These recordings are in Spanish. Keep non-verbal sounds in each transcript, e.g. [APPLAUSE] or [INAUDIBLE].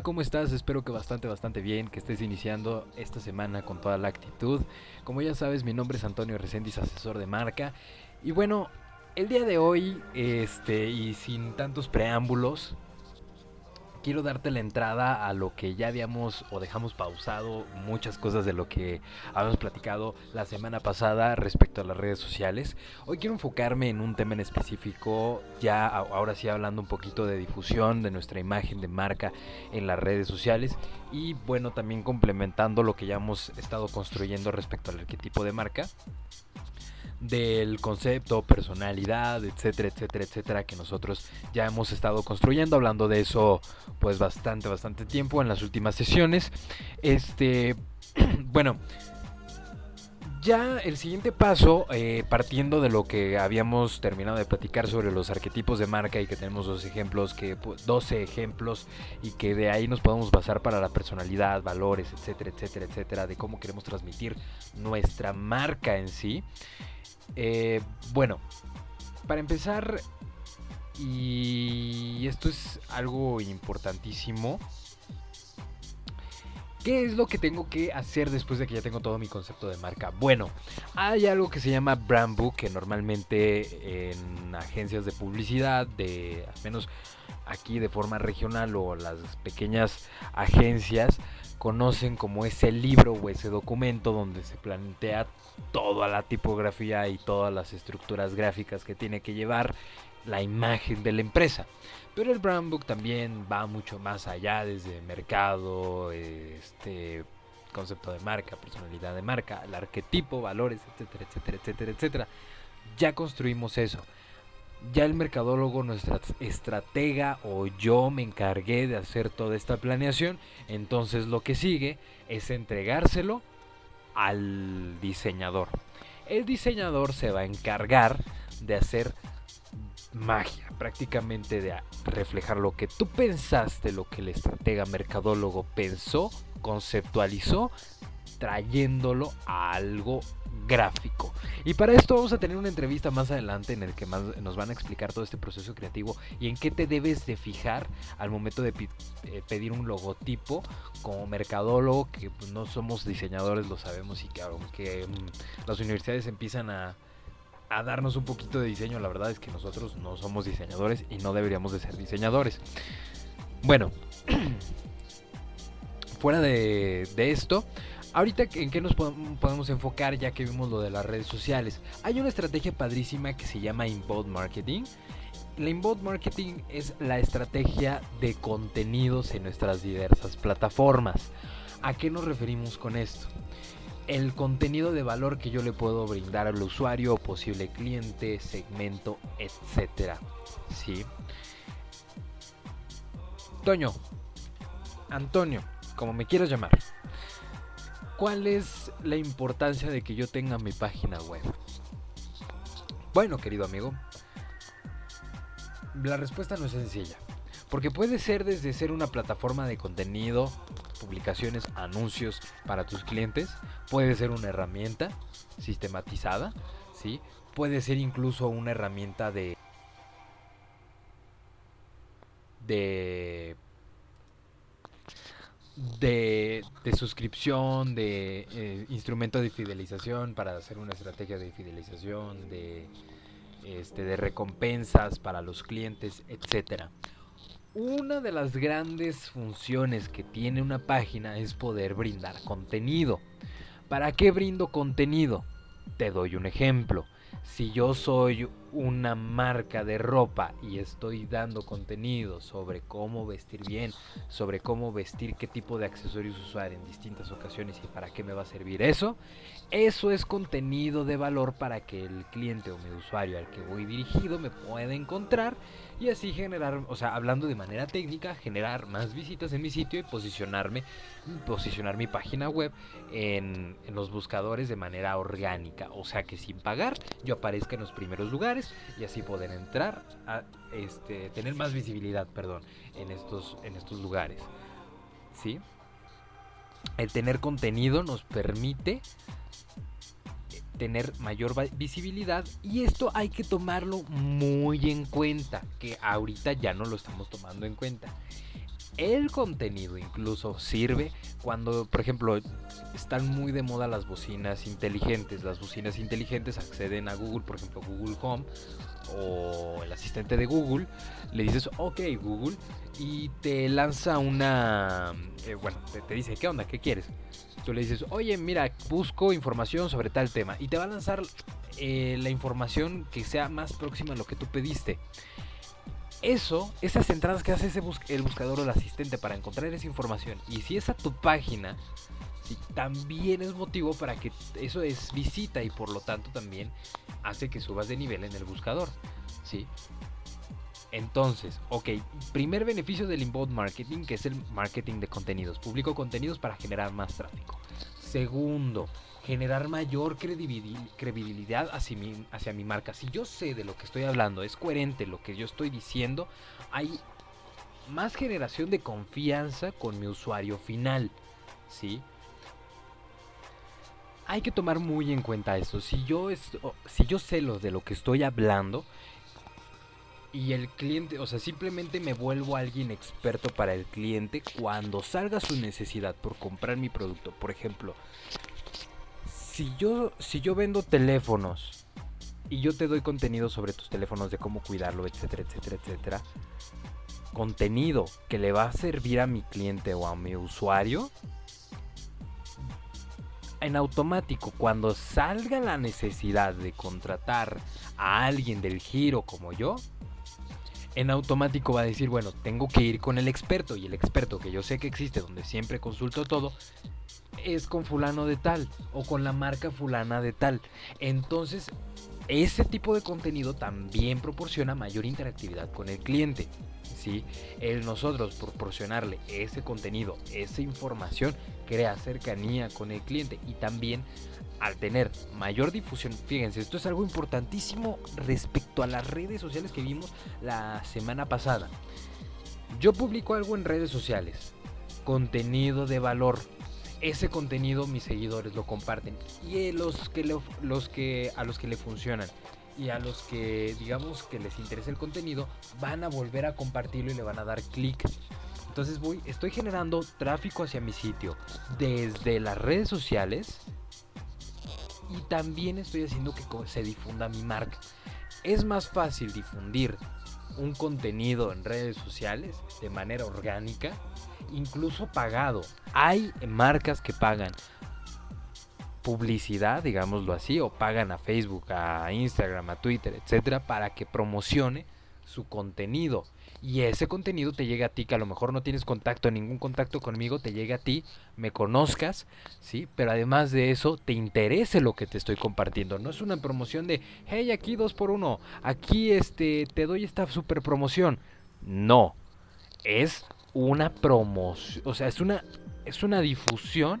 Hola, ¿cómo estás? Espero que bastante, bastante bien, que estés iniciando esta semana con toda la actitud. Como ya sabes, mi nombre es Antonio Reséndiz, asesor de marca. Y bueno, el día de hoy, este, y sin tantos preámbulos, quiero darte la entrada a lo que ya habíamos o dejamos pausado muchas cosas de lo que habíamos platicado la semana pasada respecto a las redes sociales. Hoy quiero enfocarme en un tema en específico, ya ahora sí hablando un poquito de difusión de nuestra imagen de marca en las redes sociales y bueno, también complementando lo que ya hemos estado construyendo respecto al arquetipo de marca del concepto, personalidad, etcétera, etcétera, etcétera, que nosotros ya hemos estado construyendo, hablando de eso pues bastante, bastante tiempo en las últimas sesiones. Este, [CLEARS THROAT] bueno, ya el siguiente paso, eh, partiendo de lo que habíamos terminado de platicar sobre los arquetipos de marca y que tenemos dos ejemplos, que 12 ejemplos y que de ahí nos podemos basar para la personalidad, valores, etcétera, etcétera, etcétera, de cómo queremos transmitir nuestra marca en sí. Eh, bueno, para empezar, y esto es algo importantísimo, ¿Qué es lo que tengo que hacer después de que ya tengo todo mi concepto de marca? Bueno, hay algo que se llama brand book que normalmente en agencias de publicidad, de al menos aquí de forma regional o las pequeñas agencias conocen como ese libro o ese documento donde se plantea toda la tipografía y todas las estructuras gráficas que tiene que llevar la imagen de la empresa. Pero el brand book también va mucho más allá desde mercado, este concepto de marca, personalidad de marca, el arquetipo, valores, etcétera, etcétera, etcétera, etcétera. Ya construimos eso. Ya el mercadólogo, nuestra estratega o yo me encargué de hacer toda esta planeación. Entonces lo que sigue es entregárselo al diseñador. El diseñador se va a encargar de hacer magia, prácticamente de reflejar lo que tú pensaste, lo que el estratega mercadólogo pensó, conceptualizó, trayéndolo a algo gráfico. Y para esto vamos a tener una entrevista más adelante en el que más nos van a explicar todo este proceso creativo y en qué te debes de fijar al momento de eh, pedir un logotipo como mercadólogo, que pues, no somos diseñadores, lo sabemos y que aunque mm, las universidades empiezan a a darnos un poquito de diseño. La verdad es que nosotros no somos diseñadores y no deberíamos de ser diseñadores. Bueno, [CLEARS THROAT] fuera de, esto, ahorita en qué nos podemos enfocar ya que vimos lo de las redes sociales. Hay una estrategia padrísima que se llama inbound marketing. La inbound marketing es la estrategia de contenidos en nuestras diversas plataformas. ¿A qué nos referimos con esto? El contenido de valor que yo le puedo brindar al usuario, posible cliente, segmento, etcétera. ¿Sí? Toño, Antonio, como me quieras llamar, ¿cuál es la importancia de que yo tenga mi página web? Bueno, querido amigo, la respuesta no es sencilla. Porque puede ser desde ser una plataforma de contenido, publicaciones, anuncios para tus clientes, puede ser una herramienta sistematizada, ¿sí? Puede ser incluso una herramienta de de de, suscripción, de eh, instrumento de fidelización para hacer una estrategia de fidelización, de, este, de recompensas para los clientes, etcétera. Una de las grandes funciones que tiene una página es poder brindar contenido. ¿Para qué brindo contenido? Te doy un ejemplo. Si yo soy una marca de ropa y estoy dando contenido sobre cómo vestir bien, sobre cómo vestir, qué tipo de accesorios usar en distintas ocasiones y para qué me va a servir eso, eso es contenido de valor para que el cliente o mi usuario al que voy dirigido me pueda encontrar y así generar, o sea, hablando de manera técnica, generar más visitas en mi sitio y posicionarme, posicionar mi página web en, los buscadores de manera orgánica, o sea que sin pagar yo aparezca en los primeros lugares y así poder entrar a este, tener más visibilidad, perdón, en estos, en estos lugares. ¿Sí? El tener contenido nos permite tener mayor visibilidad y esto hay que tomarlo muy en cuenta, que ahorita ya no lo estamos tomando en cuenta. El contenido incluso sirve cuando, por ejemplo, están muy de moda las bocinas inteligentes. Las bocinas inteligentes acceden a Google, por ejemplo, Google Home o el asistente de Google. Le dices, ok Google, y te lanza una... Eh, bueno, te, dice, ¿qué onda? ¿Qué quieres? Tú le dices, oye, mira, busco información sobre tal tema. Y te va a lanzar eh, la información que sea más próxima a lo que tú pediste eso, esas entradas que hace ese el buscador o el asistente para encontrar esa información, y si es a tu página, también es motivo para que eso es visita y por lo tanto también hace que subas de nivel en el buscador. ¿sí? Entonces, ok, primer beneficio del inbound marketing, que es el marketing de contenidos. Publico contenidos para generar más tráfico. Segundo, generar mayor credibilidad hacia mi, marca. Si yo sé de lo que estoy hablando, es coherente lo que yo estoy diciendo, hay más generación de confianza con mi usuario final. ¿Sí? Hay que tomar muy en cuenta eso. Si yo, si yo sé lo de lo que estoy hablando, y el cliente, o sea, simplemente me vuelvo alguien experto para el cliente cuando salga su necesidad por comprar mi producto. Por ejemplo, si yo, si yo vendo teléfonos y yo te doy contenido sobre tus teléfonos de cómo cuidarlo, etcétera, etcétera, etcétera, contenido que le va a servir a mi cliente o a mi usuario, en automático, cuando salga la necesidad de contratar a alguien del giro como yo, en automático va a decir, bueno, tengo que ir con el experto y el experto que yo sé que existe, donde siempre consulto todo, es con fulano de tal o con la marca fulana de tal. Entonces, ese tipo de contenido también proporciona mayor interactividad con el cliente. ¿sí? El nosotros proporcionarle ese contenido, esa información, crea cercanía con el cliente y también al tener mayor difusión, fíjense, esto es algo importantísimo respecto a las redes sociales que vimos la semana pasada. Yo publico algo en redes sociales, contenido de valor, ese contenido mis seguidores lo comparten y los que, los que a los que le funcionan y a los que digamos que les interesa el contenido van a volver a compartirlo y le van a dar clic. Entonces voy, estoy generando tráfico hacia mi sitio desde las redes sociales y también estoy haciendo que se difunda mi marca. Es más fácil difundir un contenido en redes sociales de manera orgánica incluso pagado. Hay marcas que pagan publicidad, digámoslo así, o pagan a Facebook, a Instagram, a Twitter, etcétera, para que promocione su contenido. Y ese contenido te llega a ti, que a lo mejor no tienes contacto, ningún contacto conmigo, te llega a ti, me conozcas, ¿sí? Pero además de eso, te interese lo que te estoy compartiendo. No es una promoción de, hey, aquí dos por uno, aquí este, te doy esta super promoción. No, es una promoción, o sea, es una, es una difusión,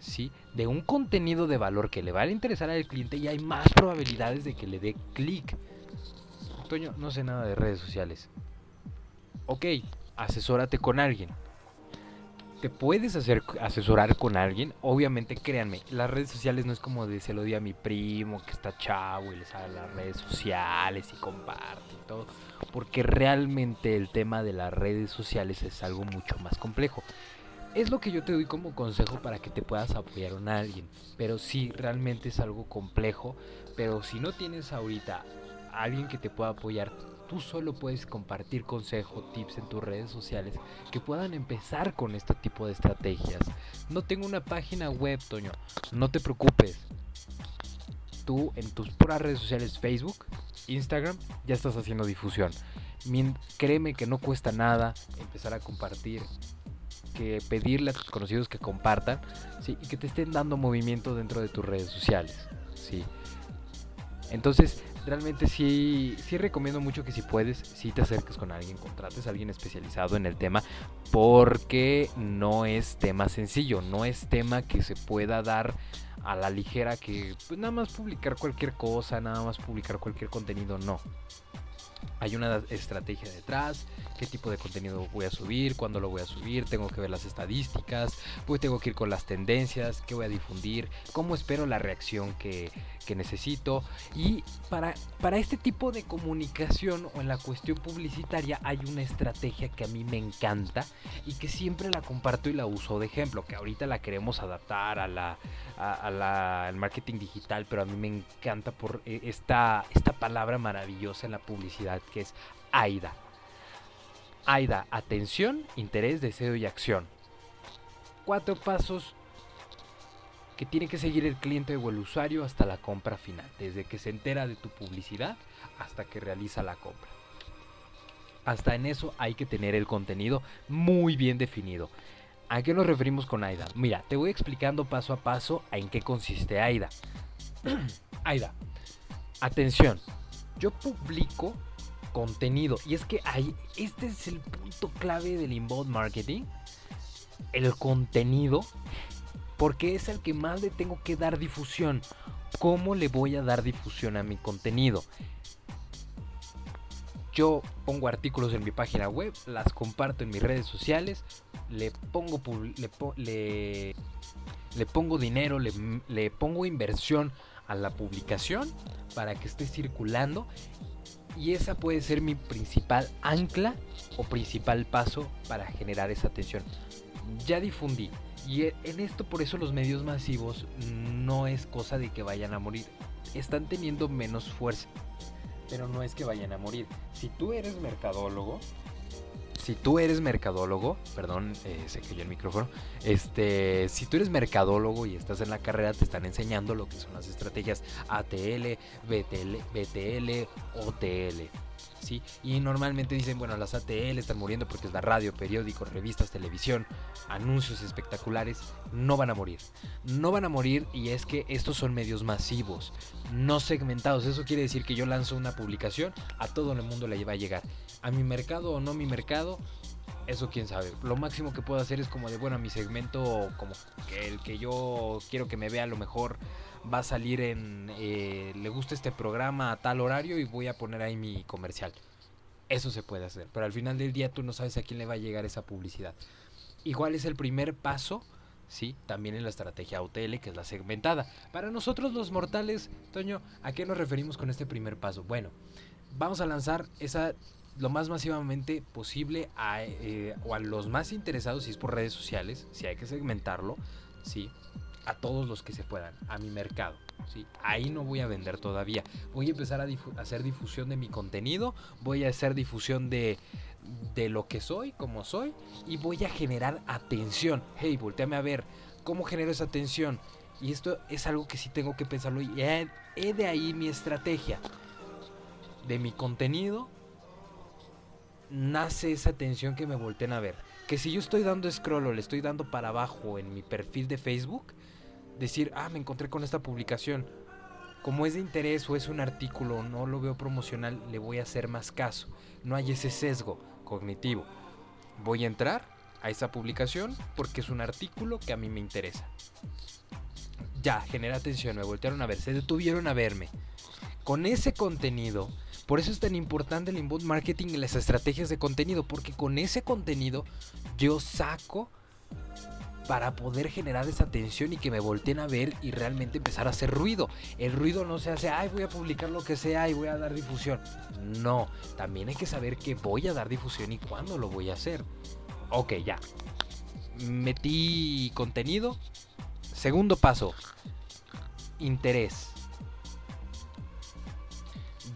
¿sí? De un contenido de valor que le va a interesar al cliente y hay más probabilidades de que le dé clic. Toño, no sé nada de redes sociales. Ok, asesórate con alguien. ¿Te puedes hacer asesorar con alguien? Obviamente, créanme, las redes sociales no es como de se lo di a mi primo que está chavo y le sale las redes sociales y comparte y todo. Porque realmente el tema de las redes sociales es algo mucho más complejo. Es lo que yo te doy como consejo para que te puedas apoyar a alguien. Pero sí, realmente es algo complejo. Pero si no tienes ahorita alguien que te pueda apoyar, tú solo puedes compartir consejos, tips en tus redes sociales que puedan empezar con este tipo de estrategias. No tengo una página web, Toño, no te preocupes. Tú en tus puras redes sociales, Facebook, Instagram, ya estás haciendo difusión. Créeme que no cuesta nada empezar a compartir, que pedirle a tus conocidos que compartan, y que te estén dando movimiento dentro de tus redes sociales, ¿sí? Entonces, realmente sí, sí recomiendo mucho que si puedes, si te acerques con alguien, contrates a alguien especializado en el tema, porque no es tema sencillo, no es tema que se pueda dar a la ligera que pues nada más publicar cualquier cosa, nada más publicar cualquier contenido, no. Hay una estrategia detrás, qué tipo de contenido voy a subir, cuándo lo voy a subir, tengo que ver las estadísticas, pues tengo que ir con las tendencias, qué voy a difundir, cómo espero la reacción que, necesito. Y para, para este tipo de comunicación o en la cuestión publicitaria hay una estrategia que a mí me encanta y que siempre la comparto y la uso de ejemplo, que ahorita la queremos adaptar a la, al marketing digital, pero a mí me encanta por eh, esta, esta palabra maravillosa en la publicidad que es AIDA. AIDA, atención, interés, deseo y acción. Cuatro pasos que tiene que seguir el cliente o el usuario hasta la compra final, desde que se entera de tu publicidad hasta que realiza la compra. Hasta en eso hay que tener el contenido muy bien definido. ¿A qué nos referimos con AIDA? Mira, te voy explicando paso a paso en qué consiste AIDA. [CLEARS THROAT] AIDA, atención, yo publico contenido. Y es que hay, este es el punto clave del inbound marketing. El contenido. Porque es el que más le tengo que dar difusión. ¿Cómo le voy a dar difusión a mi contenido? Yo pongo artículos en mi página web, las comparto en mis redes sociales, le pongo, le, le, pongo dinero, le, le pongo inversión a la publicación para que esté circulando y esa puede ser mi principal ancla o principal paso para generar esa atención. Ya difundí. Y e, en esto por eso los medios masivos no es cosa de que vayan a morir. Están teniendo menos fuerza. Pero no es que vayan a morir. Si tú eres mercadólogo, si tú eres mercadólogo, perdón, eh, se cayó el micrófono, este, si tú eres mercadólogo y estás en la carrera, te están enseñando lo que son las estrategias ATL, BTL, BTL, OTL. ¿Sí? Y normalmente dicen, bueno, las ATL están muriendo porque es la radio, periódicos, revistas, televisión, anuncios espectaculares, no van a morir. No van a morir y es que estos son medios masivos, no segmentados. Eso quiere decir que yo lanzo una publicación, a todo el mundo le va a llegar a mi mercado o no mi mercado, eso quién sabe. Lo máximo que puedo hacer es como de, bueno, mi segmento, como que el que yo quiero que me vea, a lo mejor va a salir en, eh, le gusta este programa a tal horario y voy a poner ahí mi comercial. Eso se puede hacer, pero al final del día tú no sabes a quién le va a llegar esa publicidad. Igual es el primer paso, sí, también en la estrategia OTL, que es la segmentada. Para nosotros los mortales, Toño, ¿a qué nos referimos con este primer paso? Bueno, vamos a lanzar esa lo más masivamente posible a, eh, o a los más interesados, si es por redes sociales, si hay que segmentarlo, ¿sí? a todos los que se puedan, a mi mercado. ¿sí? Ahí no voy a vender todavía. Voy a empezar a, hacer difusión de mi contenido, voy a hacer difusión de, de lo que soy, como soy, y voy a generar atención. Hey, volteame a ver, ¿cómo genero esa atención? Y esto es algo que sí tengo que pensarlo y he de ahí mi estrategia. De mi contenido nace esa atención que me volteen a ver. Que si yo estoy dando scroll o le estoy dando para abajo en mi perfil de Facebook, decir, ah, me encontré con esta publicación. Como es de interés o es un artículo, no lo veo promocional, le voy a hacer más caso. No hay ese sesgo cognitivo. Voy a entrar a esa publicación porque es un artículo que a mí me interesa. Ya, genera atención, me voltearon a ver, se detuvieron a verme. Con ese contenido por eso es tan importante el inbound marketing y las estrategias de contenido, porque con ese contenido yo saco para poder generar esa atención y que me volteen a ver y realmente empezar a hacer ruido. El ruido no se hace, ay, voy a publicar lo que sea y voy a dar difusión. No, también hay que saber que voy a dar difusión y cuándo lo voy a hacer. Ok, ya. Metí contenido. Segundo paso, interés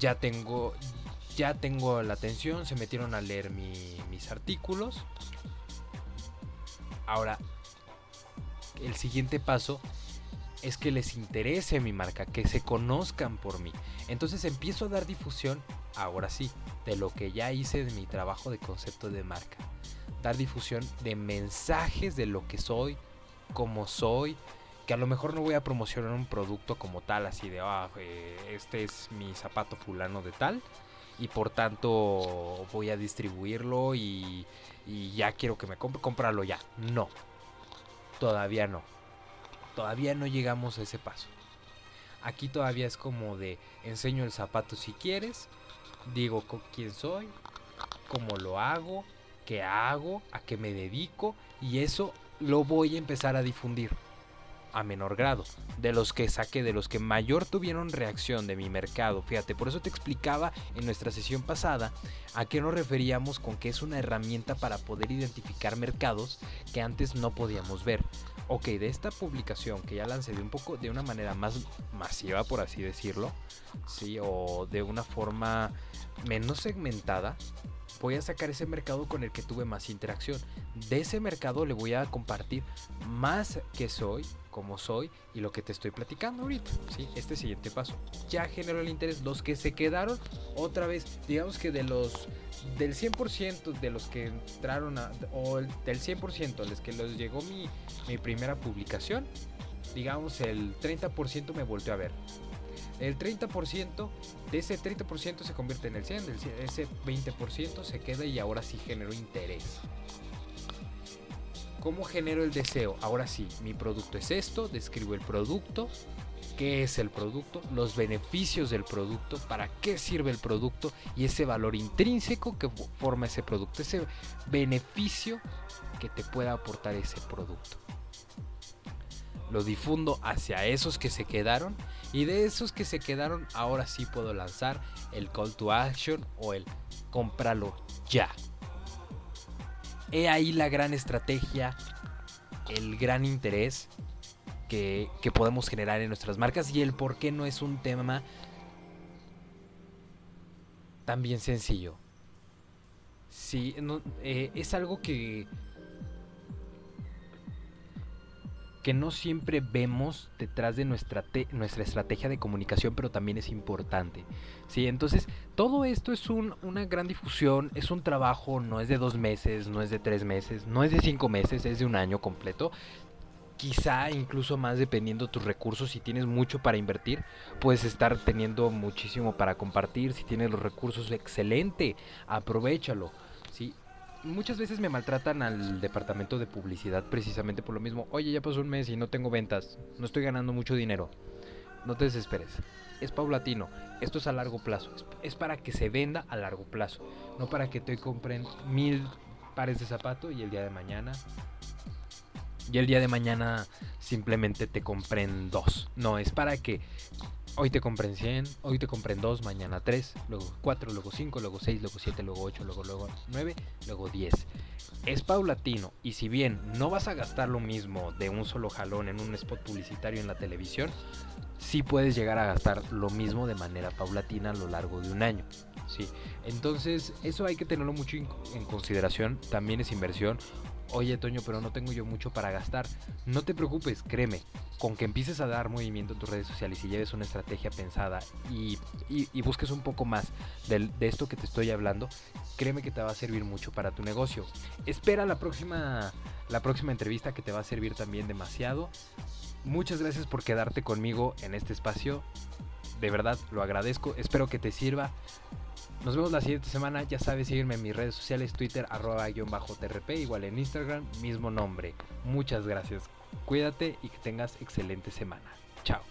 ya tengo, ya tengo la atención, se metieron a leer mis artículos. Ahora, el siguiente paso es que les interese mi marca, que se conozcan por mí. Entonces empiezo a dar difusión, ahora sí, de lo que ya hice de mi trabajo de concepto de marca. Dar difusión de mensajes de lo que soy, cómo soy, que a lo mejor no voy a promocionar un producto como tal, así de, ah, eh, este es mi zapato fulano de tal, y por tanto voy a distribuirlo y, y ya quiero que me compre, comprarlo ya. No, todavía no. Todavía no llegamos a ese paso. Aquí todavía es como de enseño el zapato si quieres, digo quién soy, cómo lo hago, qué hago, a qué me dedico y eso lo voy a empezar a difundir a menor grado. De los que saqué, de los que mayor tuvieron reacción de mi mercado. Fíjate, por eso te explicaba en nuestra sesión pasada a qué nos referíamos con que es una herramienta para poder identificar mercados que antes no podíamos ver. Ok, de esta publicación que ya lancé de un poco, de una manera más masiva, por así decirlo, sí, o de una forma menos segmentada, voy a sacar ese mercado con el que tuve más interacción. De ese mercado le voy a compartir más que soy, como soy y lo que te estoy platicando ahorita. ¿sí? Este siguiente paso. Ya generó el interés. Los que se quedaron, otra vez, digamos que de los del 100% de los que entraron a, o del 100% a los que les llegó mi, mi primera publicación, digamos el 30% me volteó a ver. El 30% de ese 30% se convierte en el 100, ese 20% se queda y ahora sí generó interés. ¿Cómo genero el deseo? Ahora sí, mi producto es esto, describo el producto, qué es el producto, los beneficios del producto, para qué sirve el producto y ese valor intrínseco que forma ese producto, ese beneficio que te pueda aportar ese producto. Lo difundo hacia esos que se quedaron y de esos que se quedaron ahora sí puedo lanzar el call to action o el cómpralo ya. He ahí la gran estrategia, el gran interés que, podemos generar en nuestras marcas y el por qué no es un tema tan bien sencillo. Sí, eh, es algo que que no siempre vemos detrás de nuestra, nuestra estrategia de comunicación, pero también es importante. ¿sí? Entonces, todo esto es una gran difusión, es un trabajo, no es de dos meses, no es de tres meses, no es de cinco meses, es de un año completo. Quizá incluso más dependiendo de tus recursos, si tienes mucho para invertir, puedes estar teniendo muchísimo para compartir, si tienes los recursos, excelente, aprovechalo. Muchas veces me maltratan al departamento de publicidad precisamente por lo mismo. Oye, ya pasó un mes y no tengo ventas, no estoy ganando mucho dinero. No te desesperes. Es paulatino. Esto es a largo plazo. Es, para que se venda a largo plazo. No para que te compren mil pares de zapatos y el día de mañana. Y el día de mañana simplemente te compren dos. No, es para que Hoy te compren 100, hoy te compren 2, mañana 3, luego 4, luego 5, luego 6, luego 7, luego 8, luego, luego 9, luego 10. Es paulatino y si bien no vas a gastar lo mismo de un solo jalón en un spot publicitario en la televisión, sí puedes llegar a gastar lo mismo de manera paulatina a lo largo de un año. ¿sí? Entonces eso hay que tenerlo mucho en consideración, también es inversión oye Toño, pero no tengo yo mucho para gastar. No te preocupes, créeme, con que empieces a dar movimiento en tus redes sociales y lleves una estrategia pensada y, busques un poco más de, de, esto que te estoy hablando, créeme que te va a servir mucho para tu negocio. Espera la próxima, la próxima entrevista que te va a servir también demasiado. Muchas gracias por quedarte conmigo en este espacio. De verdad, lo agradezco. Espero que te sirva. Nos vemos la siguiente semana. Ya sabes seguirme en mis redes sociales, Twitter, arroba guion bajo TRP, igual en Instagram, mismo nombre. Muchas gracias. Cuídate y que tengas excelente semana. Chao.